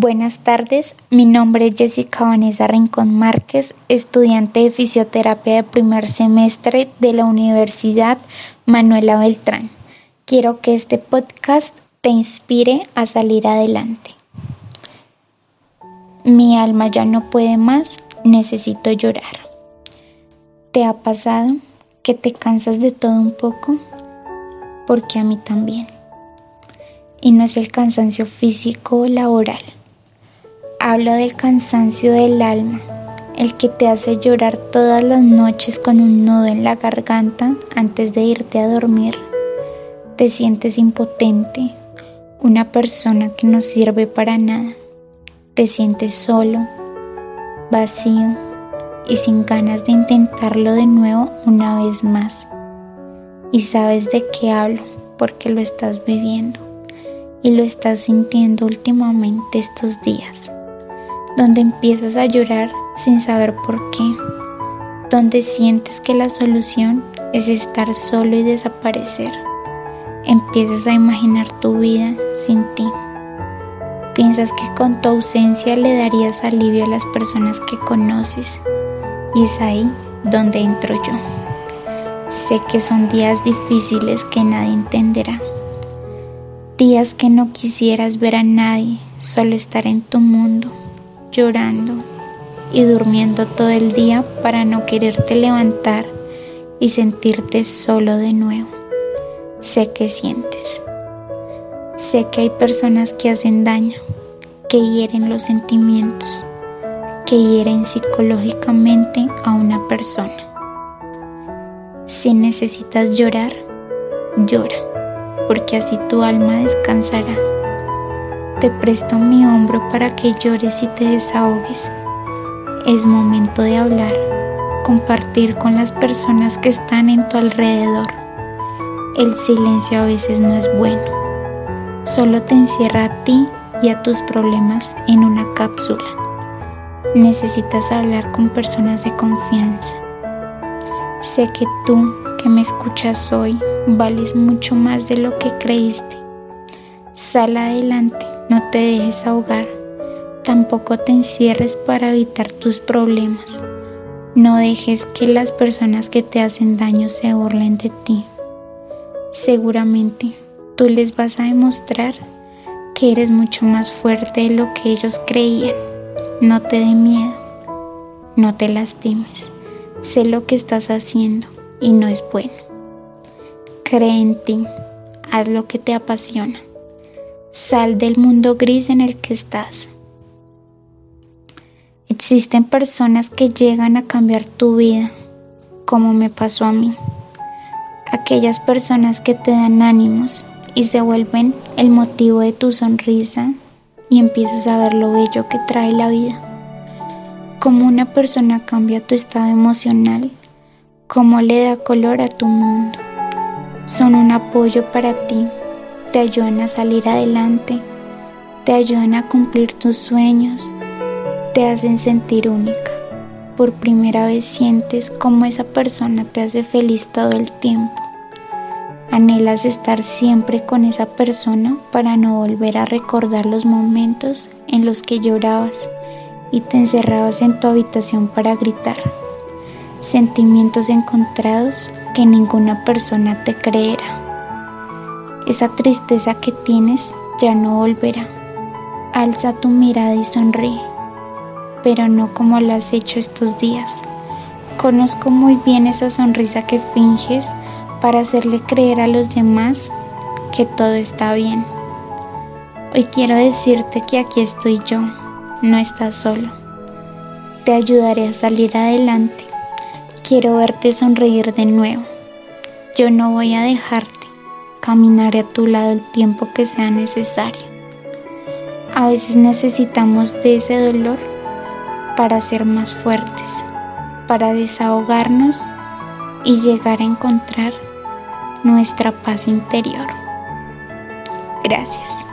Buenas tardes, mi nombre es Jessica Vanessa Rincón Márquez, estudiante de fisioterapia de primer semestre de la Universidad Manuela Beltrán. Quiero que este podcast te inspire a salir adelante. Mi alma ya no puede más, necesito llorar. ¿Te ha pasado que te cansas de todo un poco? Porque a mí también. Y no es el cansancio físico o laboral Hablo del cansancio del alma, el que te hace llorar todas las noches con un nudo en la garganta antes de irte a dormir. Te sientes impotente, una persona que no sirve para nada. Te sientes solo, vacío y sin ganas de intentarlo de nuevo una vez más. Y sabes de qué hablo porque lo estás viviendo y lo estás sintiendo últimamente estos días donde empiezas a llorar sin saber por qué, donde sientes que la solución es estar solo y desaparecer. Empiezas a imaginar tu vida sin ti. Piensas que con tu ausencia le darías alivio a las personas que conoces y es ahí donde entro yo. Sé que son días difíciles que nadie entenderá. Días que no quisieras ver a nadie, solo estar en tu mundo llorando y durmiendo todo el día para no quererte levantar y sentirte solo de nuevo. Sé que sientes. Sé que hay personas que hacen daño, que hieren los sentimientos, que hieren psicológicamente a una persona. Si necesitas llorar, llora, porque así tu alma descansará. Te presto mi hombro para que llores y te desahogues. Es momento de hablar, compartir con las personas que están en tu alrededor. El silencio a veces no es bueno. Solo te encierra a ti y a tus problemas en una cápsula. Necesitas hablar con personas de confianza. Sé que tú que me escuchas hoy vales mucho más de lo que creíste. Sal adelante no te dejes ahogar, tampoco te encierres para evitar tus problemas. No dejes que las personas que te hacen daño se burlen de ti. Seguramente tú les vas a demostrar que eres mucho más fuerte de lo que ellos creían. No te dé miedo, no te lastimes. Sé lo que estás haciendo y no es bueno. Cree en ti, haz lo que te apasiona. Sal del mundo gris en el que estás. Existen personas que llegan a cambiar tu vida, como me pasó a mí. Aquellas personas que te dan ánimos y se vuelven el motivo de tu sonrisa y empiezas a ver lo bello que trae la vida. Cómo una persona cambia tu estado emocional, cómo le da color a tu mundo. Son un apoyo para ti te ayudan a salir adelante, te ayudan a cumplir tus sueños, te hacen sentir única. Por primera vez sientes cómo esa persona te hace feliz todo el tiempo. Anhelas estar siempre con esa persona para no volver a recordar los momentos en los que llorabas y te encerrabas en tu habitación para gritar. Sentimientos encontrados que ninguna persona te creerá. Esa tristeza que tienes ya no volverá. Alza tu mirada y sonríe, pero no como lo has hecho estos días. Conozco muy bien esa sonrisa que finges para hacerle creer a los demás que todo está bien. Hoy quiero decirte que aquí estoy yo, no estás solo. Te ayudaré a salir adelante. Quiero verte sonreír de nuevo. Yo no voy a dejarte caminaré a tu lado el tiempo que sea necesario. A veces necesitamos de ese dolor para ser más fuertes, para desahogarnos y llegar a encontrar nuestra paz interior. Gracias.